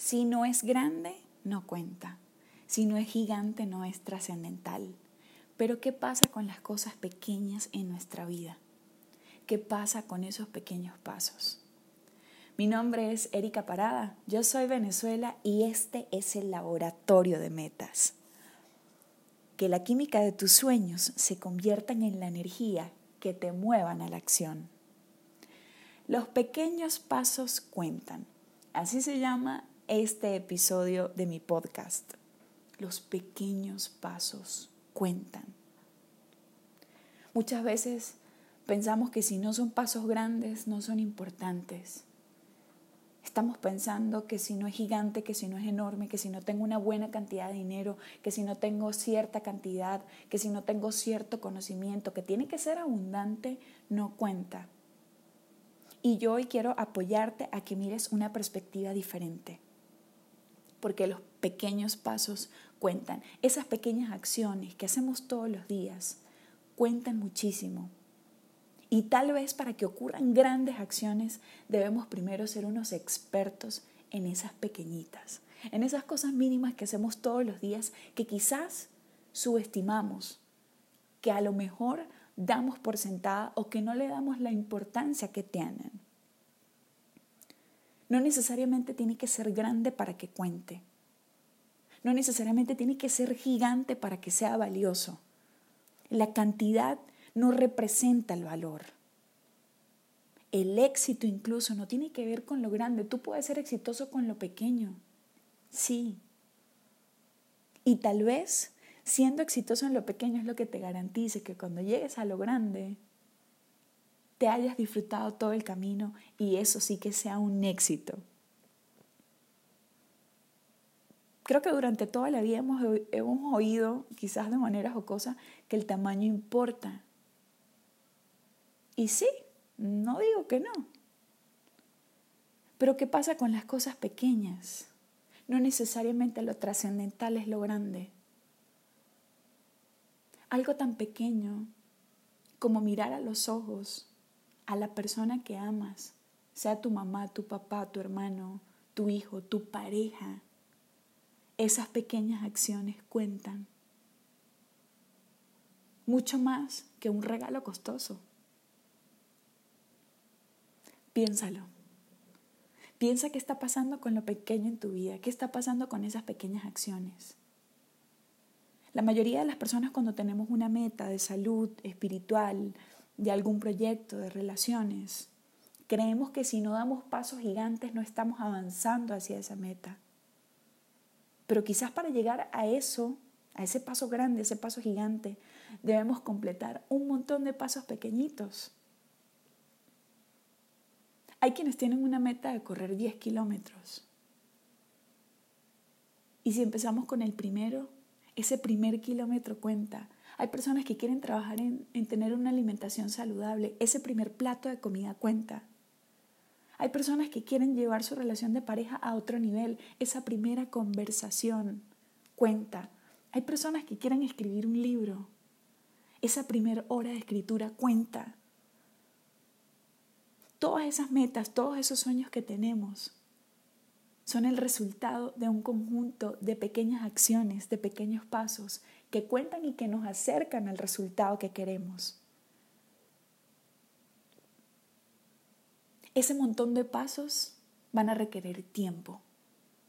Si no es grande, no cuenta. Si no es gigante, no es trascendental. Pero ¿qué pasa con las cosas pequeñas en nuestra vida? ¿Qué pasa con esos pequeños pasos? Mi nombre es Erika Parada, yo soy Venezuela y este es el laboratorio de metas. Que la química de tus sueños se conviertan en la energía que te muevan a la acción. Los pequeños pasos cuentan. Así se llama este episodio de mi podcast. Los pequeños pasos cuentan. Muchas veces pensamos que si no son pasos grandes, no son importantes. Estamos pensando que si no es gigante, que si no es enorme, que si no tengo una buena cantidad de dinero, que si no tengo cierta cantidad, que si no tengo cierto conocimiento, que tiene que ser abundante, no cuenta. Y yo hoy quiero apoyarte a que mires una perspectiva diferente porque los pequeños pasos cuentan. Esas pequeñas acciones que hacemos todos los días cuentan muchísimo. Y tal vez para que ocurran grandes acciones debemos primero ser unos expertos en esas pequeñitas, en esas cosas mínimas que hacemos todos los días que quizás subestimamos, que a lo mejor damos por sentada o que no le damos la importancia que tienen. No necesariamente tiene que ser grande para que cuente. No necesariamente tiene que ser gigante para que sea valioso. La cantidad no representa el valor. El éxito incluso no tiene que ver con lo grande. Tú puedes ser exitoso con lo pequeño. Sí. Y tal vez siendo exitoso en lo pequeño es lo que te garantice que cuando llegues a lo grande te hayas disfrutado todo el camino y eso sí que sea un éxito. Creo que durante toda la vida hemos, hemos oído, quizás de manera jocosa, que el tamaño importa. Y sí, no digo que no. Pero ¿qué pasa con las cosas pequeñas? No necesariamente lo trascendental es lo grande. Algo tan pequeño como mirar a los ojos a la persona que amas, sea tu mamá, tu papá, tu hermano, tu hijo, tu pareja. Esas pequeñas acciones cuentan mucho más que un regalo costoso. Piénsalo. Piensa qué está pasando con lo pequeño en tu vida, qué está pasando con esas pequeñas acciones. La mayoría de las personas cuando tenemos una meta de salud espiritual, de algún proyecto, de relaciones. Creemos que si no damos pasos gigantes no estamos avanzando hacia esa meta. Pero quizás para llegar a eso, a ese paso grande, ese paso gigante, debemos completar un montón de pasos pequeñitos. Hay quienes tienen una meta de correr 10 kilómetros. Y si empezamos con el primero, ese primer kilómetro cuenta hay personas que quieren trabajar en, tener una alimentación saludable. Ese primer plato de comida cuenta. Hay personas que quieren llevar su relación de pareja a otro nivel. Esa primera conversación cuenta. Hay personas que quieren escribir un libro. Esa primera hora de escritura cuenta. Todas esas metas, todos esos sueños que tenemos son el resultado de un conjunto de pequeñas acciones, de pequeños pasos que cuentan y que nos acercan al resultado que queremos. Ese montón de pasos van a requerir tiempo.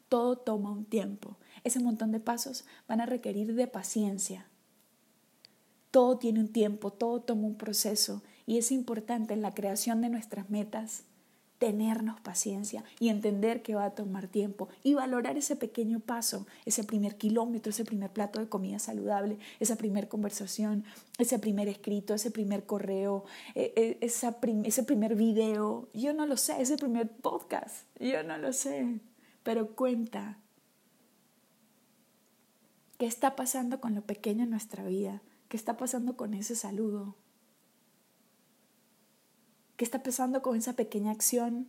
Todo toma un tiempo. Ese montón de pasos van a requerir de paciencia. Todo tiene un tiempo, todo toma un proceso y es importante en la creación de nuestras metas tenernos paciencia y entender que va a tomar tiempo y valorar ese pequeño paso, ese primer kilómetro, ese primer plato de comida saludable, esa primera conversación, ese primer escrito, ese primer correo, e, e, ese primer video. Yo no lo sé, ese primer podcast, yo no lo sé, pero cuenta. ¿Qué está pasando con lo pequeño en nuestra vida? ¿Qué está pasando con ese saludo? ¿Qué está pasando con esa pequeña acción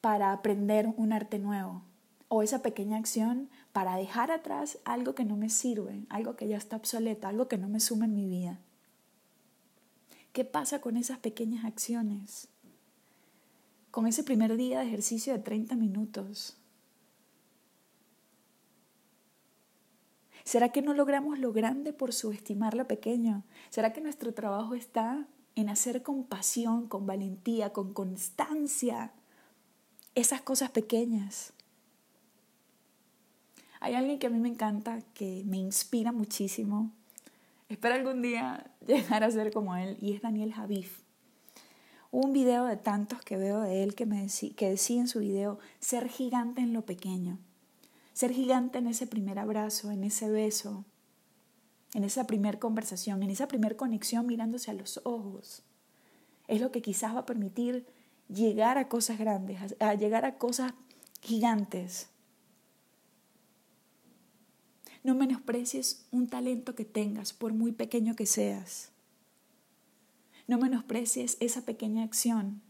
para aprender un arte nuevo? O esa pequeña acción para dejar atrás algo que no me sirve, algo que ya está obsoleto, algo que no me suma en mi vida. ¿Qué pasa con esas pequeñas acciones? Con ese primer día de ejercicio de 30 minutos. ¿Será que no logramos lo grande por subestimar lo pequeño? ¿Será que nuestro trabajo está en hacer con pasión, con valentía, con constancia esas cosas pequeñas? Hay alguien que a mí me encanta, que me inspira muchísimo. Espero algún día llegar a ser como él y es Daniel Javif. Un video de tantos que veo de él que, me que decía en su video ser gigante en lo pequeño. Ser gigante en ese primer abrazo, en ese beso, en esa primera conversación, en esa primera conexión mirándose a los ojos. Es lo que quizás va a permitir llegar a cosas grandes, a llegar a cosas gigantes. No menosprecies un talento que tengas, por muy pequeño que seas. No menosprecies esa pequeña acción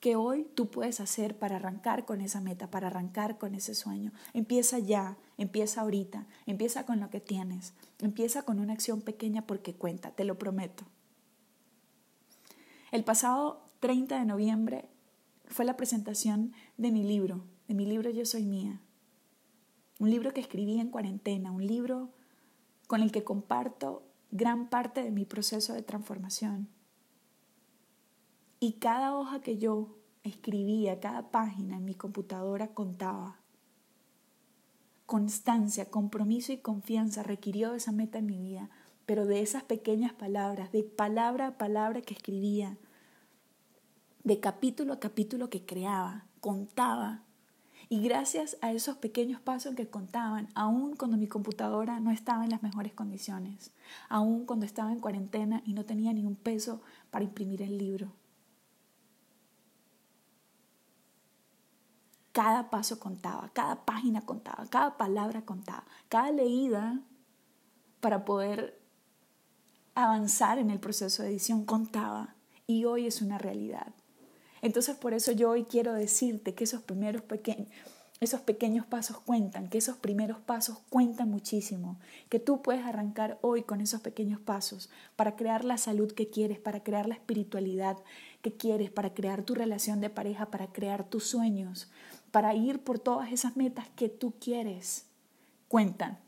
que hoy tú puedes hacer para arrancar con esa meta, para arrancar con ese sueño. Empieza ya, empieza ahorita, empieza con lo que tienes, empieza con una acción pequeña porque cuenta, te lo prometo. El pasado 30 de noviembre fue la presentación de mi libro, de mi libro Yo Soy Mía. Un libro que escribí en cuarentena, un libro con el que comparto gran parte de mi proceso de transformación. Y cada hoja que yo escribía, cada página en mi computadora contaba. Constancia, compromiso y confianza requirió esa meta en mi vida, pero de esas pequeñas palabras, de palabra a palabra que escribía, de capítulo a capítulo que creaba, contaba. Y gracias a esos pequeños pasos que contaban, aun cuando mi computadora no estaba en las mejores condiciones, aun cuando estaba en cuarentena y no tenía ni un peso para imprimir el libro, Cada paso contaba, cada página contaba, cada palabra contaba, cada leída para poder avanzar en el proceso de edición contaba y hoy es una realidad. Entonces por eso yo hoy quiero decirte que esos primeros pequeños esos pequeños pasos cuentan, que esos primeros pasos cuentan muchísimo, que tú puedes arrancar hoy con esos pequeños pasos para crear la salud que quieres, para crear la espiritualidad que quieres, para crear tu relación de pareja, para crear tus sueños, para ir por todas esas metas que tú quieres. Cuentan.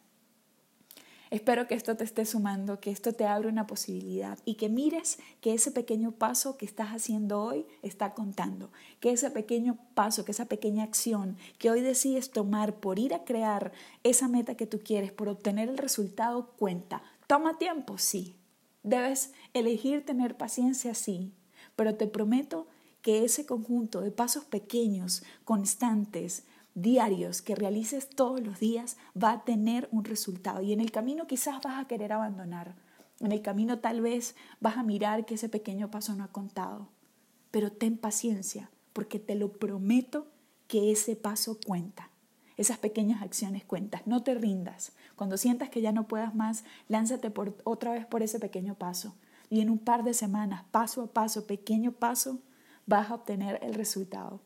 Espero que esto te esté sumando, que esto te abra una posibilidad y que mires que ese pequeño paso que estás haciendo hoy está contando, que ese pequeño paso, que esa pequeña acción que hoy decides tomar por ir a crear esa meta que tú quieres, por obtener el resultado, cuenta. Toma tiempo, sí. Debes elegir tener paciencia, sí, pero te prometo que ese conjunto de pasos pequeños, constantes, diarios que realices todos los días va a tener un resultado. Y en el camino quizás vas a querer abandonar. En el camino tal vez vas a mirar que ese pequeño paso no ha contado. Pero ten paciencia, porque te lo prometo que ese paso cuenta. Esas pequeñas acciones cuentan. No te rindas. Cuando sientas que ya no puedas más, lánzate otra vez por ese pequeño paso. Y en un par de semanas, paso a paso, pequeño paso, vas a obtener el resultado.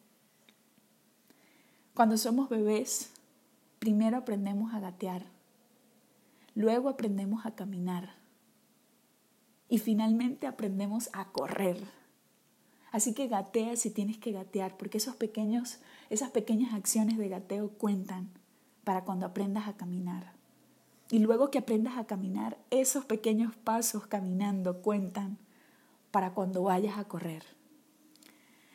Cuando somos bebés, primero aprendemos a gatear, luego aprendemos a caminar y finalmente aprendemos a correr. Así que gatea si tienes que gatear, porque esos pequeños, esas pequeñas acciones de gateo cuentan para cuando aprendas a caminar. Y luego que aprendas a caminar, esos pequeños pasos caminando cuentan para cuando vayas a correr.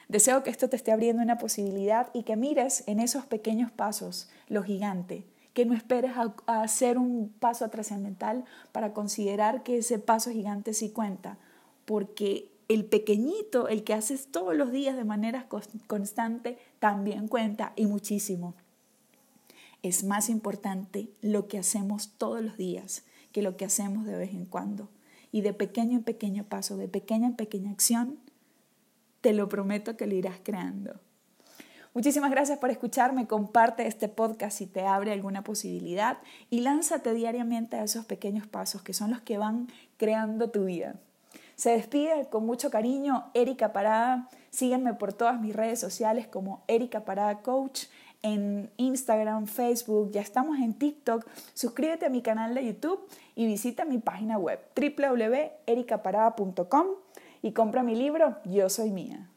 Deseo que esto te esté abriendo una posibilidad y que mires en esos pequeños pasos lo gigante, que no esperes a, hacer un paso trascendental para considerar que ese paso gigante sí cuenta, porque el pequeñito, el que haces todos los días de manera constante, también cuenta y muchísimo. Es más importante lo que hacemos todos los días que lo que hacemos de vez en cuando. Y de pequeño en pequeño paso, de pequeña en pequeña acción, te lo prometo que lo irás creando. Muchísimas gracias por escucharme, comparte este podcast si te abre alguna posibilidad y lánzate diariamente a esos pequeños pasos que son los que van creando tu vida. Se despide con mucho cariño Erika Parada. Sígueme por todas mis redes sociales como Erika Parada Coach en Instagram, Facebook, ya estamos en TikTok. Suscríbete a mi canal de YouTube y visita mi página web www.ericaparada.com y compra mi libro Yo Soy Mía.